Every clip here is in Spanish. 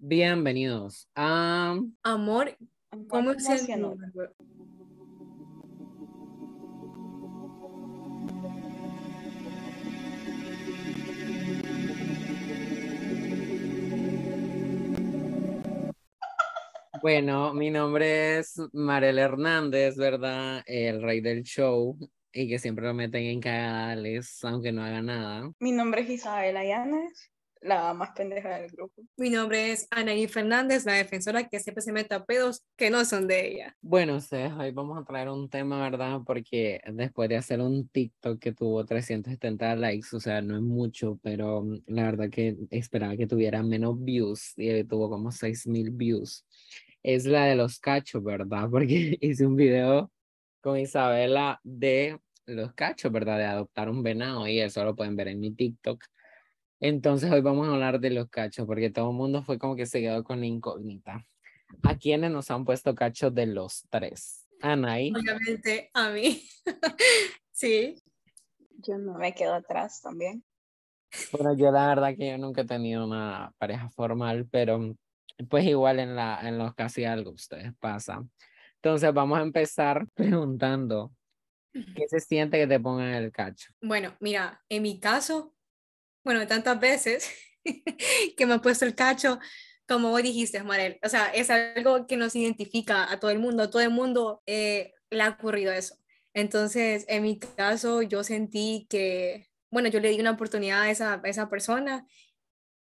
Bienvenidos a Amor, ¿cómo se. Bueno, mi nombre es Marel Hernández, ¿verdad? El rey del show y que siempre lo meten en cagales, aunque no haga nada. Mi nombre es Isabela Llanes, la más pendeja del grupo. Mi nombre es Anaí Fernández, la defensora que siempre se mete a pedos que no son de ella. Bueno, ustedes, hoy vamos a traer un tema, ¿verdad? Porque después de hacer un TikTok que tuvo 370 likes, o sea, no es mucho, pero mm, la verdad que esperaba que tuviera menos views y tuvo como 6000 views. Es la de los cachos, ¿verdad? Porque hice un video con Isabela de los cachos, ¿verdad? De adoptar un venado y eso lo pueden ver en mi TikTok. Entonces hoy vamos a hablar de los cachos porque todo el mundo fue como que se quedó con la incógnita. ¿A quiénes nos han puesto cachos de los tres? Anaí. Obviamente a mí. sí. Yo no me quedo atrás también. Bueno, yo la verdad que yo nunca he tenido una pareja formal, pero pues igual en, la, en los casi algo ustedes pasan. Entonces vamos a empezar preguntando, ¿qué se siente que te pongan el cacho? Bueno, mira, en mi caso, bueno, tantas veces que me ha puesto el cacho, como vos dijiste, Marel, o sea, es algo que nos identifica a todo el mundo, a todo el mundo eh, le ha ocurrido eso. Entonces, en mi caso, yo sentí que, bueno, yo le di una oportunidad a esa, a esa persona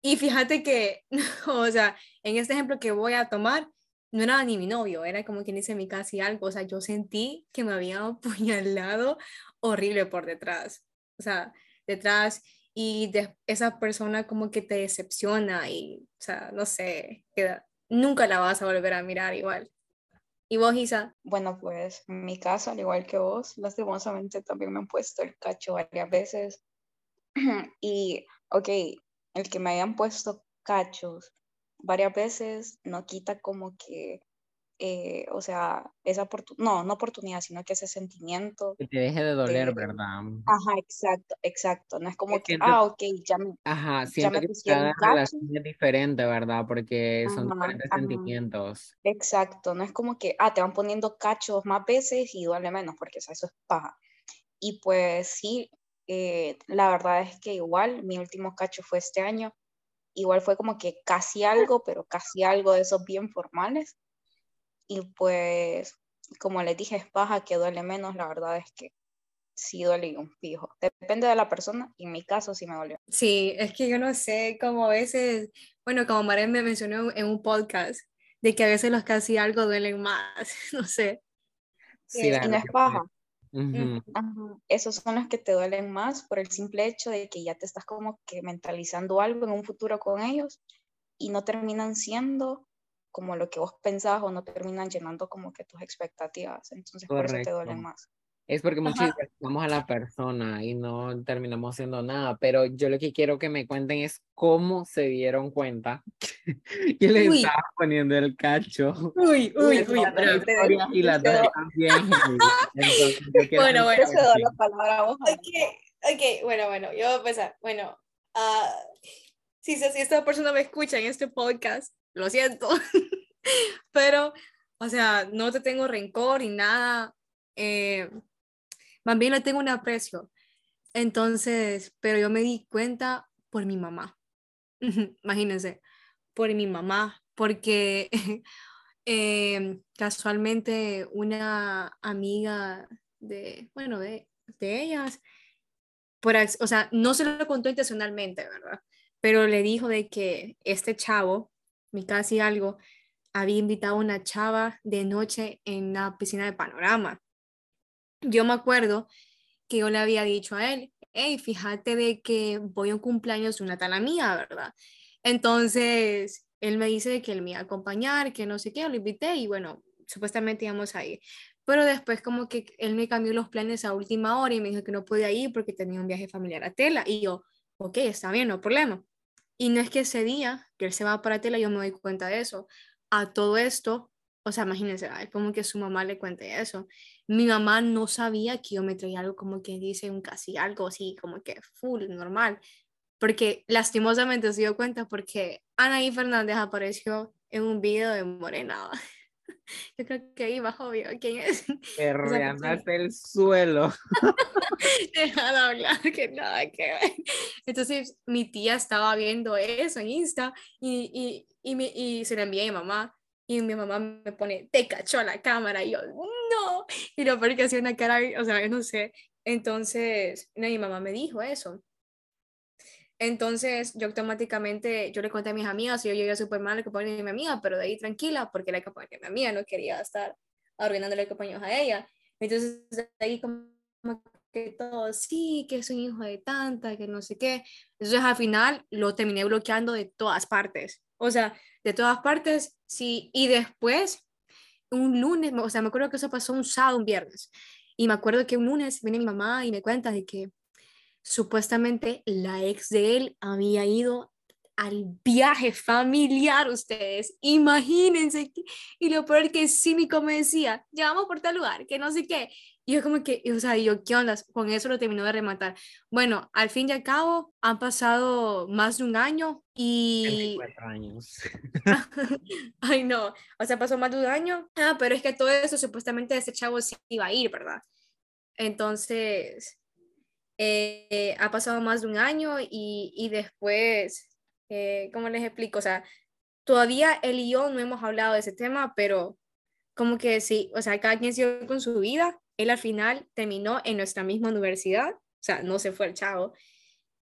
y fíjate que, o sea, en este ejemplo que voy a tomar, no era ni mi novio, era como quien dice mi casi algo, o sea, yo sentí que me había apuñalado horrible por detrás, o sea, detrás y de esa persona como que te decepciona y, o sea, no sé, queda, nunca la vas a volver a mirar igual. ¿Y vos, Isa? Bueno, pues en mi caso, al igual que vos, lastimosamente también me han puesto el cacho varias veces. y, ok, el que me hayan puesto cachos varias veces no quita como que, eh, o sea, esa oportunidad, no, no oportunidad, sino que ese sentimiento. Que te deje de doler, ¿verdad? Ajá, exacto, exacto. No es como que, ah, ok, ya me. Ajá, siento que cada relación es diferente, ¿verdad? Porque son diferentes sentimientos. Exacto, no es como que, ah, te van poniendo cachos más veces y duele menos, porque eso es paja. Y pues sí, eh, la verdad es que igual, mi último cacho fue este año igual fue como que casi algo, pero casi algo de esos bien formales. Y pues, como les dije, es paja que duele menos, la verdad es que sí duele un fijo. Depende de la persona, y en mi caso sí me dolió. Sí, es que yo no sé, como a veces, bueno, como Maren me mencionó en un podcast, de que a veces los casi algo duelen más, no sé. Sí, y no es paja. Esos son los que te duelen más por el simple hecho de que ya te estás como que mentalizando algo en un futuro con ellos y no terminan siendo como lo que vos pensabas o no terminan llenando como que tus expectativas. Entonces por eso te duelen más. Es porque muchas veces vamos a la persona y no terminamos haciendo nada, pero yo lo que quiero que me cuenten es cómo se dieron cuenta que le estaba poniendo el cacho. Uy, uy, uy. y la también. bueno, bueno. La palabra okay, ok, bueno, bueno, yo voy a empezar. Bueno, uh, si, si esta persona me escucha en este podcast, lo siento, pero, o sea, no te tengo rencor ni nada. Eh, más bien le tengo un aprecio. Entonces, pero yo me di cuenta por mi mamá. Imagínense, por mi mamá, porque em, casualmente una amiga de, bueno, de, de ellas, por, o sea, no se lo contó intencionalmente, ¿verdad? Pero le dijo de que este chavo, mi casi algo, había invitado a una chava de noche en la piscina de panorama yo me acuerdo que yo le había dicho a él, hey, fíjate de que voy a un cumpleaños de una tal amiga, ¿verdad? Entonces, él me dice que él me iba a acompañar, que no sé qué, lo invité y bueno, supuestamente íbamos a ir. Pero después como que él me cambió los planes a última hora y me dijo que no podía ir porque tenía un viaje familiar a Tela. Y yo, ok, está bien, no hay problema. Y no es que ese día que él se va para Tela, yo me doy cuenta de eso. A todo esto, o sea, imagínense, como que su mamá le cuente eso. Mi mamá no sabía que yo me traía algo como que dice un casi algo así, como que full, normal. porque lastimosamente se dio cuenta porque Anaí Fernández apareció en un video de Morena. Yo creo que ahí va obvio quién es. Perreanaste el suelo. Deja de hablar, que nada que ver. Entonces, mi tía estaba viendo eso en Insta y, y, y, me, y se lo envié a mi mamá. Y mi mamá me pone, te cachó la cámara. Y yo, no. Y lo peor que hacía una cara, o sea, yo no sé. Entonces, mi mamá me dijo eso. Entonces, yo automáticamente, yo le conté a mis amigas y yo llegué súper mal al compañero de mi amiga, pero de ahí tranquila, porque la compañera de mi amiga no quería estar arruinándole compañeros a ella. Entonces, de ahí como que todo, sí, que es un hijo de tanta, que no sé qué. Entonces, al final, lo terminé bloqueando de todas partes. O sea, de todas partes, sí. Y después, un lunes, o sea, me acuerdo que eso pasó un sábado, un viernes. Y me acuerdo que un lunes viene mi mamá y me cuenta de que supuestamente la ex de él había ido al viaje familiar, ustedes, imagínense, y lo peor que Símico me decía, llevamos por tal lugar, que no sé qué, y yo como que, o sea, yo, ¿qué onda? Con eso lo terminó de rematar. Bueno, al fin y al cabo, han pasado más de un año y... años. Ay, no, o sea, pasó más de un año, ah, pero es que todo eso supuestamente ese chavo sí iba a ir, ¿verdad? Entonces, eh, ha pasado más de un año y, y después, eh, ¿cómo les explico? O sea, todavía él y yo no hemos hablado de ese tema, pero como que sí, o sea, cada quien siguió con su vida. Él al final terminó en nuestra misma universidad, o sea, no se fue el chavo.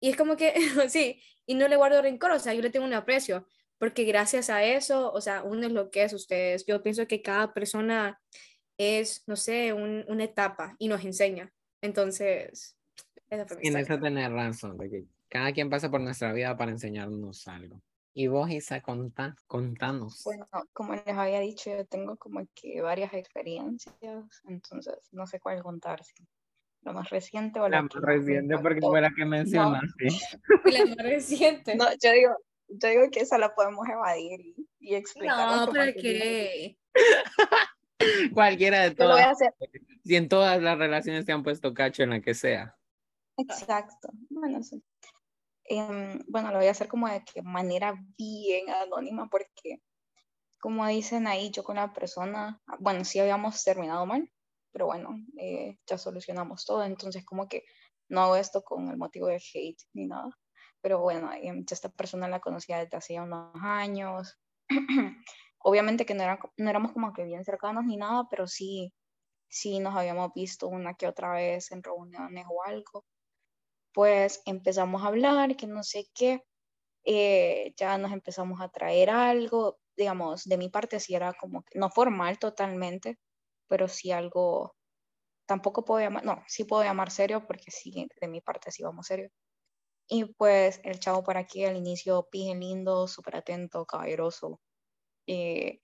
Y es como que, sí, y no le guardo rencor, o sea, yo le tengo un aprecio, porque gracias a eso, o sea, uno es lo que es ustedes. Yo pienso que cada persona es, no sé, una etapa y nos enseña. Entonces, Tienes que tener razón, de que cada quien pasa por nuestra vida para enseñarnos algo. Y vos, Isa, contá, contanos. Bueno, como les había dicho, yo tengo como que varias experiencias, entonces no sé cuál contar. lo más reciente o la, más reciente, porque fue la que mencionaste. la más reciente. No, yo digo, yo digo que esa la podemos evadir y, y explicar. No, pero qué. Cualquiera de todas. Si en todas las relaciones te han puesto cacho en la que sea. Exacto. Bueno, sí. Em, bueno, lo voy a hacer como de que manera bien anónima porque, como dicen ahí, yo con la persona, bueno, sí habíamos terminado mal, pero bueno, eh, ya solucionamos todo, entonces como que no hago esto con el motivo de hate ni nada, pero bueno, em, esta persona la conocía desde hace unos años, obviamente que no, era, no éramos como que bien cercanos ni nada, pero sí, sí nos habíamos visto una que otra vez en reuniones o algo, pues empezamos a hablar, que no sé qué, eh, ya nos empezamos a traer algo, digamos, de mi parte sí era como que, no formal totalmente, pero sí algo, tampoco puedo llamar, no, sí puedo llamar serio porque sí, de mi parte sí vamos serio. Y pues el chavo por aquí al inicio, pije lindo, súper atento, caballeroso. Eh,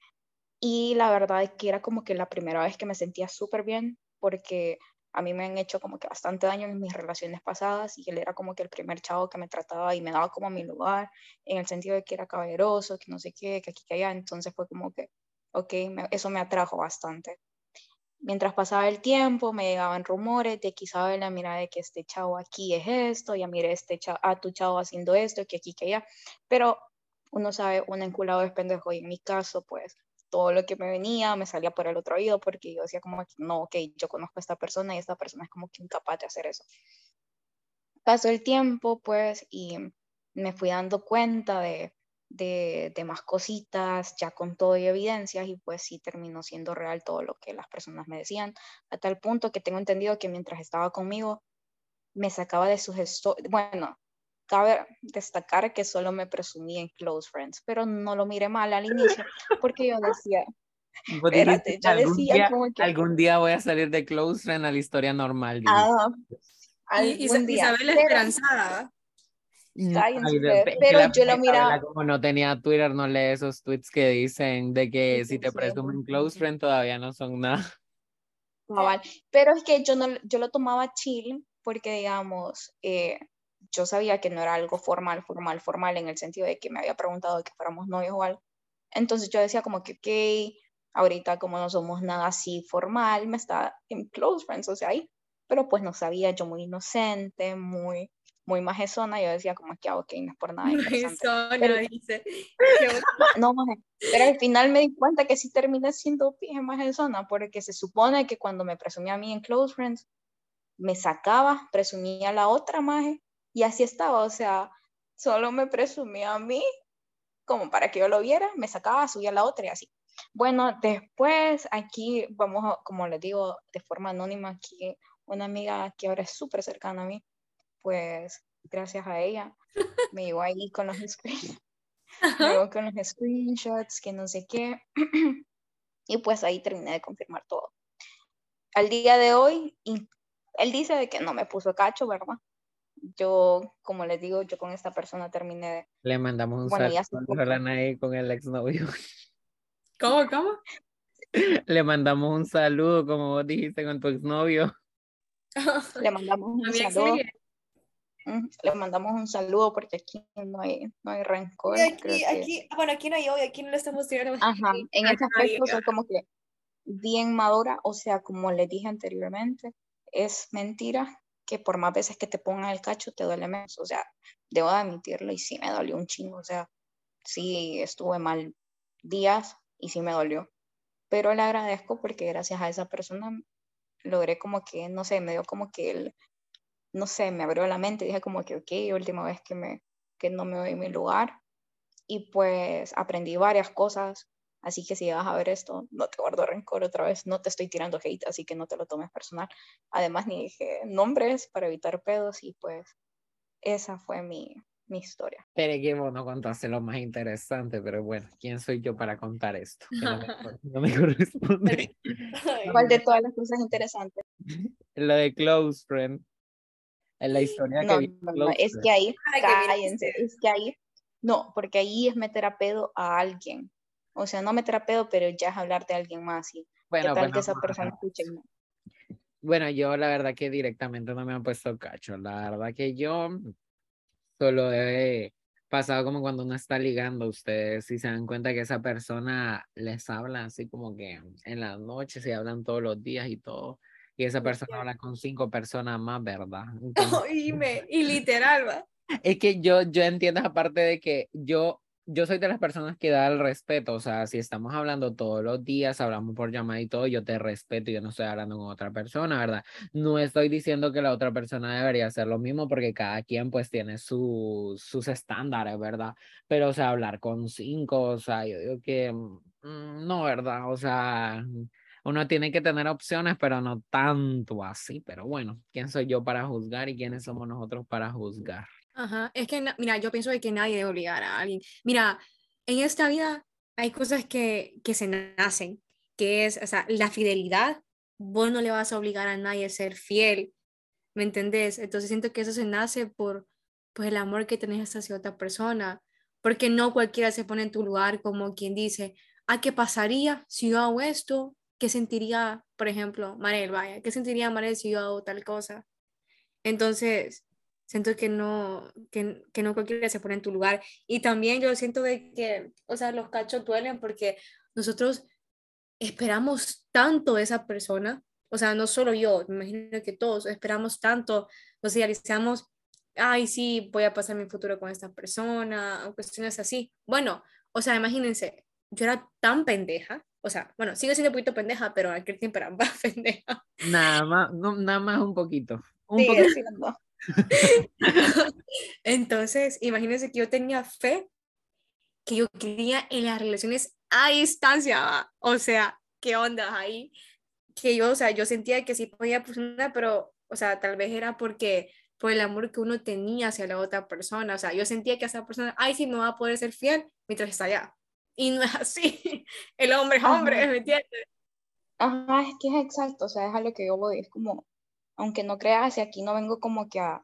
y la verdad es que era como que la primera vez que me sentía súper bien porque a mí me han hecho como que bastante daño en mis relaciones pasadas y él era como que el primer chavo que me trataba y me daba como mi lugar en el sentido de que era caballeroso, que no sé qué, que aquí, que allá. Entonces fue como que, ok, eso me atrajo bastante. Mientras pasaba el tiempo, me llegaban rumores de que Isabela, mira, de que este chavo aquí es esto, ya mire este chavo, a tu chavo haciendo esto, que aquí, que allá. Pero uno sabe, un enculado es pendejo y en mi caso, pues todo lo que me venía me salía por el otro oído porque yo decía como no, ok, yo conozco a esta persona y esta persona es como que incapaz de hacer eso. Pasó el tiempo pues y me fui dando cuenta de, de, de, más cositas, ya con todo y evidencias, y pues sí terminó siendo real todo lo que las personas me decían, a tal punto que tengo entendido que mientras estaba conmigo, me sacaba de sus bueno, cabe destacar que solo me presumí en close friends, pero no lo miré mal al inicio porque yo decía, espérate, yo algún decía día, como que... Algún día voy a salir de close friend a la historia normal. Ah, y, Isabel pero, esperanzada. pero yo lo miraba. Como no tenía Twitter, no lee esos tweets que dicen de que si te presumen close friend todavía no son nada. Pero es que yo, no, yo lo tomaba chill porque, digamos, eh, yo sabía que no era algo formal, formal, formal, en el sentido de que me había preguntado que fuéramos novios o algo. Entonces yo decía como que, ok, ahorita como no somos nada así formal, me está en close friends, o sea, ahí. Pero pues no sabía, yo muy inocente, muy, muy majezona, yo decía como que, ah, ok, no es por nada majezona, dice. no, pero al final me di cuenta que sí terminé siendo pije majezona, porque se supone que cuando me presumía a mí en Close Friends, me sacaba, presumía a la otra maje, y así estaba, o sea, solo me presumía a mí, como para que yo lo viera, me sacaba, subía la otra y así. Bueno, después aquí vamos, como les digo, de forma anónima, aquí una amiga que ahora es súper cercana a mí, pues gracias a ella me llegó ahí con los, me con los screenshots, que no sé qué, y pues ahí terminé de confirmar todo. Al día de hoy, él dice de que no me puso cacho, ¿verdad? Yo, como les digo, yo con esta persona terminé de... Le mandamos un saludo a con el exnovio. ¿Cómo, cómo? Le mandamos un saludo, como vos dijiste, con tu exnovio. Le mandamos un saludo. Le mandamos un saludo porque aquí no hay, no hay rencor. aquí, aquí, bueno, aquí no hay hoy, aquí no le estamos tirando. Ajá, en ese aspecto soy como que bien madura, o sea, como le dije anteriormente, es mentira que por más veces que te pongan el cacho te duele menos, o sea, debo admitirlo y sí me dolió un chingo, o sea, sí estuve mal días y sí me dolió, pero le agradezco porque gracias a esa persona logré como que, no sé, me dio como que el, no sé, me abrió la mente, dije como que, ok, última vez que, me, que no me doy mi lugar. Y pues aprendí varias cosas, así que si vas a ver esto, no te guardo rencor otra vez, no te estoy tirando hate, así que no te lo tomes personal. Además, ni dije nombres para evitar pedos y pues esa fue mi, mi historia. Pero que vos no contaste lo más interesante, pero bueno, ¿quién soy yo para contar esto? No me, corresponde. ¿Cuál de todas las cosas interesantes? Lo de Close Friend en la historia no, que no, no, es que ahí, cállense, es que ahí, no, porque ahí es meter a pedo a alguien. O sea, no meter a pedo, pero ya es hablar de alguien más. Y bueno, tal que esa persona escuche? Bueno, yo la verdad que directamente no me han puesto cacho. La verdad que yo solo he pasado como cuando uno está ligando, ustedes si se dan cuenta que esa persona les habla así como que en las noches y hablan todos los días y todo y esa persona habla con cinco personas más, ¿verdad? y, me, y literal, ¿va? Es que yo, yo entiendo aparte de que yo, yo soy de las personas que da el respeto, o sea, si estamos hablando todos los días, hablamos por llamada y todo, yo te respeto, yo no estoy hablando con otra persona, ¿verdad? No estoy diciendo que la otra persona debería hacer lo mismo porque cada quien pues tiene sus sus estándares, ¿verdad? Pero, o sea, hablar con cinco, o sea, yo digo que mm, no, ¿verdad? O sea, uno tiene que tener opciones, pero no tanto así. Pero bueno, ¿quién soy yo para juzgar y quiénes somos nosotros para juzgar? Ajá, es que, mira, yo pienso que nadie debe obligar a alguien. Mira, en esta vida hay cosas que, que se nacen, que es, o sea, la fidelidad. Vos no le vas a obligar a nadie a ser fiel, ¿me entendés? Entonces siento que eso se nace por pues, el amor que tenés hacia otra persona, porque no cualquiera se pone en tu lugar como quien dice, ¿a qué pasaría si yo hago esto? ¿qué sentiría, por ejemplo, Marel, vaya? ¿Qué sentiría Marel si yo hago tal cosa? Entonces, siento que no, que, que, no cualquiera se pone en tu lugar. Y también yo siento de que, o sea, los cachos duelen porque nosotros esperamos tanto de esa persona, o sea, no solo yo, me imagino que todos esperamos tanto, nos idealizamos, ay, sí, voy a pasar mi futuro con esta persona, o cuestiones así. Bueno, o sea, imagínense, yo era tan pendeja o sea, bueno, sigo siendo un poquito pendeja, pero aquel tiempo era más pendeja. Nada más, nada más un poquito. Un poquito. Entonces, imagínense que yo tenía fe que yo quería en las relaciones a distancia, o sea, ¿qué onda ahí? Que yo, o sea, yo sentía que sí podía funcionar, pero, o sea, tal vez era porque por el amor que uno tenía hacia la otra persona, o sea, yo sentía que esa persona, ay, sí, me va a poder ser fiel mientras está allá. Y no es así. El hombre es hombre, ¿me entiendes? Ajá, es que es exacto, o sea, es a lo que yo voy, es como, aunque no creas, y aquí no vengo como que a,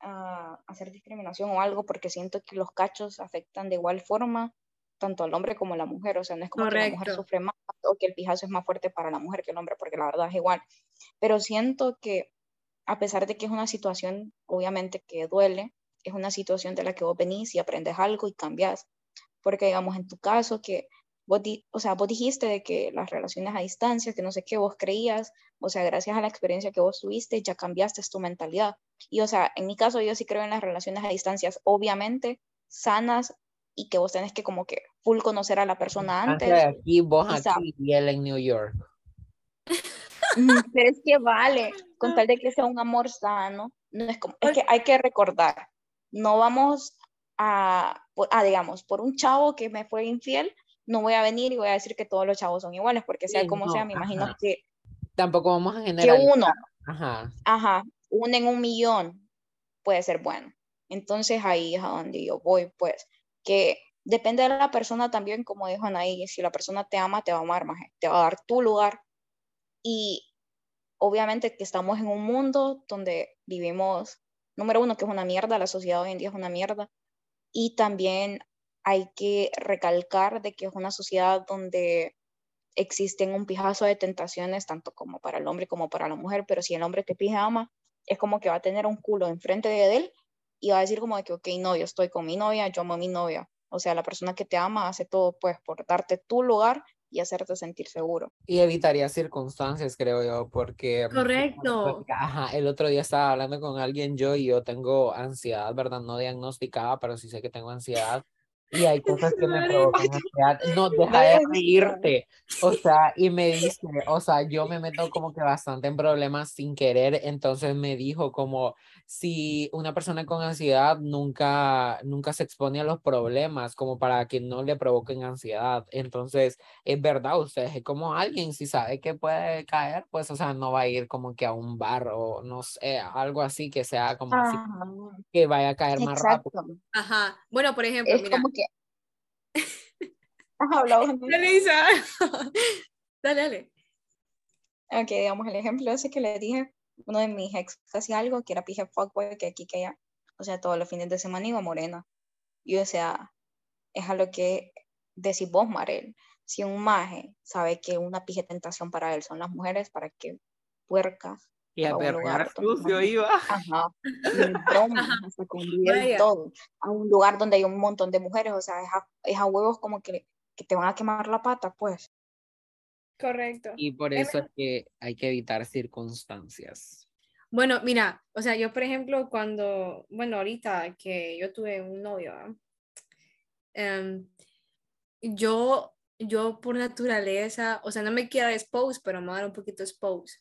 a, hacer discriminación o algo, porque siento que los cachos afectan de igual forma tanto al hombre como a la mujer, o sea, no es como que la mujer sufre más o que el pijazo es más fuerte para la mujer que el hombre, porque la verdad es igual, pero siento que a pesar de que es una situación, obviamente que duele, es una situación de la que vos venís y aprendes algo y cambias, porque digamos en tu caso que vos, o sea, vos dijiste de que las relaciones a distancia, que no sé qué vos creías, o sea, gracias a la experiencia que vos tuviste, ya cambiaste tu mentalidad. Y, o sea, en mi caso, yo sí creo en las relaciones a distancias, obviamente, sanas y que vos tenés que como que full conocer a la persona antes. Aquí, vos aquí y él en New York. Pero es que vale, con tal de que sea un amor sano, no es como, es que hay que recordar, no vamos a, a, digamos, por un chavo que me fue infiel, no voy a venir y voy a decir que todos los chavos son iguales, porque sea como sea, me imagino que... Tampoco vamos a generar... Que uno, ajá. ajá, uno en un millón puede ser bueno. Entonces ahí es a donde yo voy, pues, que depende de la persona también, como dijo Anaí, si la persona te ama, te va a amar más, te va a dar tu lugar. Y obviamente que estamos en un mundo donde vivimos, número uno, que es una mierda, la sociedad hoy en día es una mierda, y también hay que recalcar de que es una sociedad donde existen un pijazo de tentaciones, tanto como para el hombre como para la mujer, pero si el hombre te pija ama, es como que va a tener un culo enfrente de él y va a decir como de que, ok, no, yo estoy con mi novia, yo amo a mi novia. O sea, la persona que te ama hace todo pues por darte tu lugar y hacerte sentir seguro. Y evitaría circunstancias, creo yo, porque... Correcto. ajá, el otro día estaba hablando con alguien yo y yo tengo ansiedad, ¿verdad? No diagnosticada, pero sí sé que tengo ansiedad. Y hay cosas que me provocan ansiedad. No, deja de reírte. O sea, y me dice, o sea, yo me meto como que bastante en problemas sin querer. Entonces me dijo como, si una persona con ansiedad nunca, nunca se expone a los problemas como para que no le provoquen ansiedad. Entonces, es verdad, usted es como alguien, si sabe que puede caer, pues, o sea, no va a ir como que a un bar o no sé, algo así que sea como así, que vaya a caer más rápido. Ajá. Bueno, por ejemplo, es mira. Como. Ajá, hablamos. Dale, dale, dale. Ok, digamos el ejemplo ese que le dije uno de mis ex hacía algo que era pije fuckboy, que aquí que allá, o sea, todos los fines de semana iba morena. Y o sea, es a lo que decís vos, Marel. Si un maje sabe que una pije tentación para él son las mujeres, para que puercas. Y a un lugar sucio iba. Ajá. hasta con todo. A un lugar donde hay un montón de mujeres, o sea, es a, es a huevos como que, que te van a quemar la pata, pues. Correcto. Y por eso es que hay que evitar circunstancias. Bueno, mira, o sea, yo por ejemplo, cuando, bueno, ahorita que yo tuve un novio, em, yo, yo por naturaleza, o sea, no me quiero expose, pero me voy a dar un poquito expose.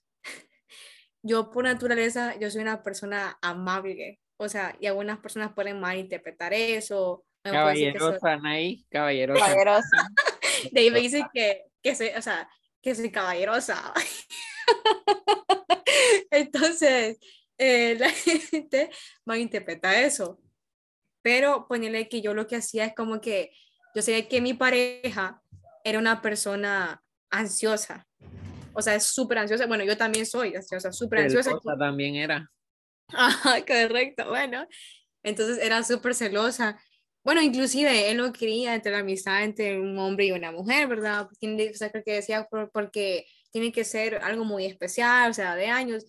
Yo por naturaleza, yo soy una persona amable, o sea, y algunas personas pueden malinterpretar eso. Caballerosa, Anaí, caballerosa. Caballerosa. De ahí me dicen que, que se, o sea, que soy caballerosa. Entonces, eh, la gente malinterpreta eso. Pero ponerle que yo lo que hacía es como que yo sé que mi pareja era una persona ansiosa. O sea, es súper ansiosa. Bueno, yo también soy ansiosa, súper ansiosa. también era. Ajá, correcto. Bueno, entonces era súper celosa. Bueno, inclusive él no quería entre la amistad entre un hombre y una mujer, ¿verdad? Tiene, o sea, creo que decía porque tiene que ser algo muy especial, o sea, de años.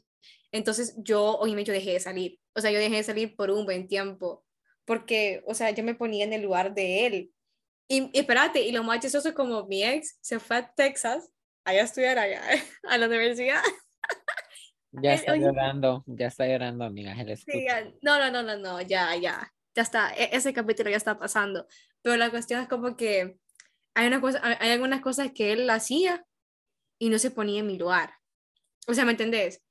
Entonces yo, obviamente, yo dejé de salir. O sea, yo dejé de salir por un buen tiempo. Porque, o sea, yo me ponía en el lugar de él. Y, espérate, y lo más chistoso como mi ex se fue a Texas, allá a estudiar allá, a la universidad. Ya está llorando, ya está llorando, amiga. Sí, no, no, no, no, no, ya, ya ya está, e-, ese capítulo ya está pasando. Pero la cuestión es como que hay, una cosa, hay algunas cosas que él hacía y no se ponía en mi lugar. O sea, ¿me entendés?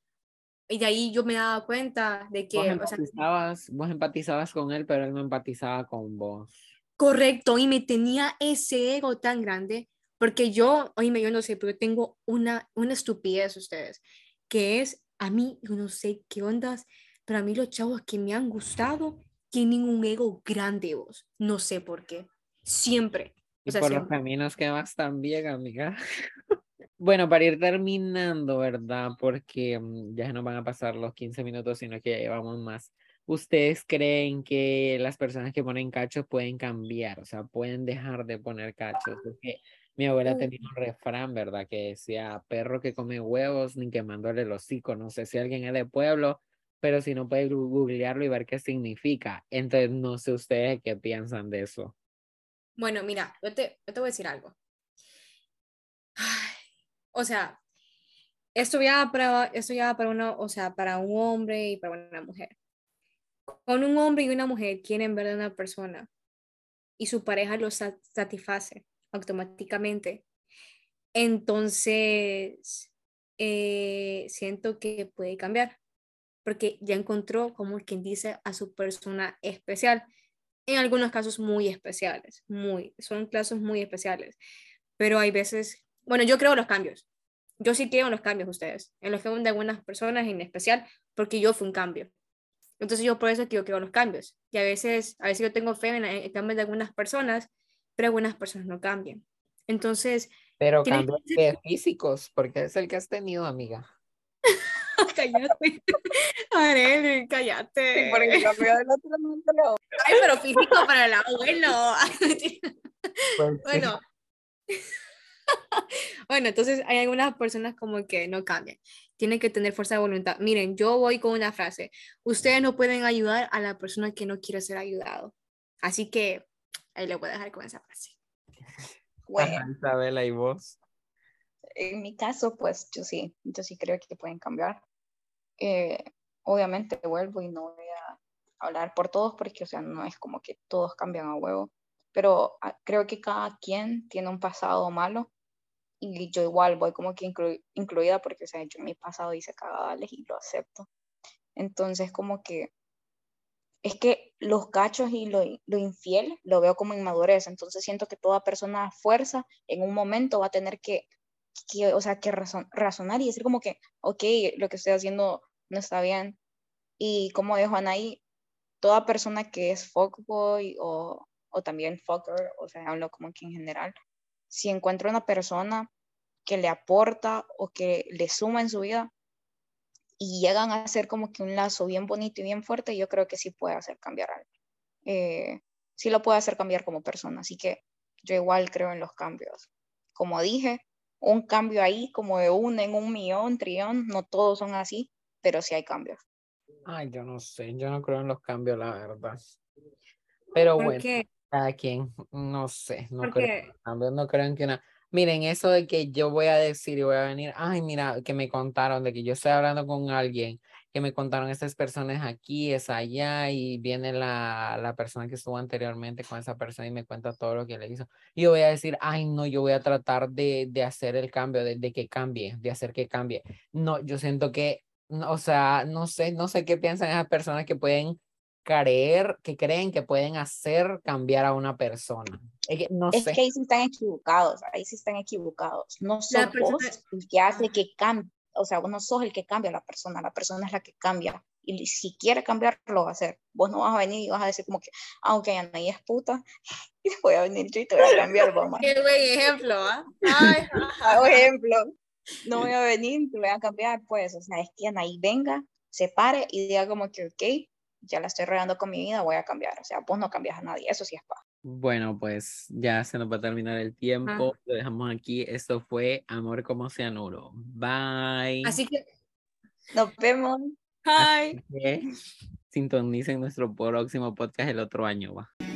Y de ahí yo me daba cuenta de que... Vos empatizabas, vos empatizabas con él, pero él no empatizaba con vos. Correcto, y me tenía ese ego tan grande, porque yo, oíme, yo no sé, pero tengo una, una estupidez ustedes, que es, a mí, yo no sé qué ondas, pero a mí los chavos que me han gustado tienen un ego grande vos. No sé por qué. Siempre. Y por los caminos que vas también, amiga. bueno, para ir terminando, ¿verdad? Porque mm, ya no van a pasar los 15 minutos, sino que ya llevamos más. ¿Ustedes creen que las personas que ponen cachos pueden cambiar? O sea, pueden dejar de poner cachos. Porque mi abuela tenía un refrán, ¿verdad? Que decía, perro que come huevos, ni quemándole el hocico. No sé si alguien es de pueblo, pero si no puede googlearlo y ver qué significa. Entonces, no sé ustedes qué piensan de eso. Bueno, mira, yo te, yo te voy a decir algo. o sea, esto ya para, esto ya para una, o sea, para un hombre y para una mujer. Con un hombre y una mujer quieren ver a una persona y su pareja lo satisface automáticamente. Entonces, eh, siento que puede cambiar porque ya encontró, como quien dice, a su persona especial. En algunos casos muy especiales, muy, son casos muy especiales. Pero hay veces, bueno, yo creo los cambios. Yo sí creo en los cambios ustedes, en los cambios de algunas personas en especial, porque yo fui un cambio. Entonces yo por eso que yo creo en los cambios. Y a veces, a veces yo tengo fe en el cambio de algunas personas, pero algunas personas no cambian. Entonces... Pero cambios de físicos, porque es el que has tenido, amiga. cállate. Arely, cállate. cambio del otro Ay, pero físico para el abuelo. Pues bueno. bueno, entonces hay algunas personas como que no cambian. Tienen que tener fuerza de voluntad. Miren, yo voy con una frase. Ustedes no pueden ayudar a la persona que no quiere ser ayudado. Así que ahí le voy a dejar con esa frase. Bueno. Isabela, ¿y vos? En mi caso, pues yo sí, yo sí creo que pueden cambiar. Eh, obviamente vuelvo y no voy a hablar por todos porque, o sea, no es como que todos cambian a huevo, pero ah, creo que cada quien tiene un pasado malo y yo igual voy como que incluida porque, o sea, yo en mi pasado hice cagadales y lo acepto. Entonces, como que es que los cachos y lo, lo, infiel lo veo como inmadurez, entonces siento que toda persona a fuerza en un momento va a tener que, que o sea, que razonar y decir como que, ok, lo que estoy haciendo no está bien. Y como dijo Anaí, toda persona que es fuckboy o, o también fucker, o sea, hablo como que en general, si encuentra una persona que le aporta o que le suma en su vida y llegan a hacer como que un lazo bien bonito y bien fuerte, yo creo que sí puede hacer cambiar algo. Eh, sí lo puede hacer cambiar como persona, así que yo igual creo en los cambios. Como dije, un cambio ahí como de uno en un millón, trillón, no todos son así, pero sí hay cambios. Ay, yo no sé, yo no creo en los cambios, la verdad. Pero bueno, cada quien, no sé, no creo en cambios, no creo en que una... Miren, eso de que yo voy a decir y voy a venir, ay, mira, que me contaron de que yo estoy hablando con alguien, que me contaron estas personas aquí, es allá, y viene la, la persona que estuvo anteriormente con esa persona y me cuenta todo lo que le hizo. Y yo voy a decir, ay, no, yo voy a tratar de, de hacer el cambio, de, de que cambie, de hacer que cambie. No, yo siento que o sea, no sé, no sé qué piensan esas personas que pueden creer, que creen que pueden hacer cambiar a una persona. Es que, no es que ahí sí están equivocados, ahí sí están equivocados. No sos vos el que hace que cambie, o sea, vos no sos el que cambia a la persona, la persona es la que cambia. Y si quiere cambiar, lo va a hacer. Vos no vas a venir y vas a decir como que, aunque ah, Anaí es puta, y voy a venir yo y te voy a cambiar, mamá. Qué buen ejemplo, ¿ah? Ay, ejemplo no voy a venir, te voy a cambiar, pues, o sea, es que Anaí venga, se pare y diga como que, ok, ya la estoy regando con mi vida, voy a cambiar. O sea, vos no cambias a nadie, eso sí es paz. Bueno, pues ya se nos va a terminar el tiempo. Lo dejamos aquí. Esto fue Amor como cianuro. Bye. Así que nos vemos. Bye. sintonicen nuestro próximo podcast el otro año. Va.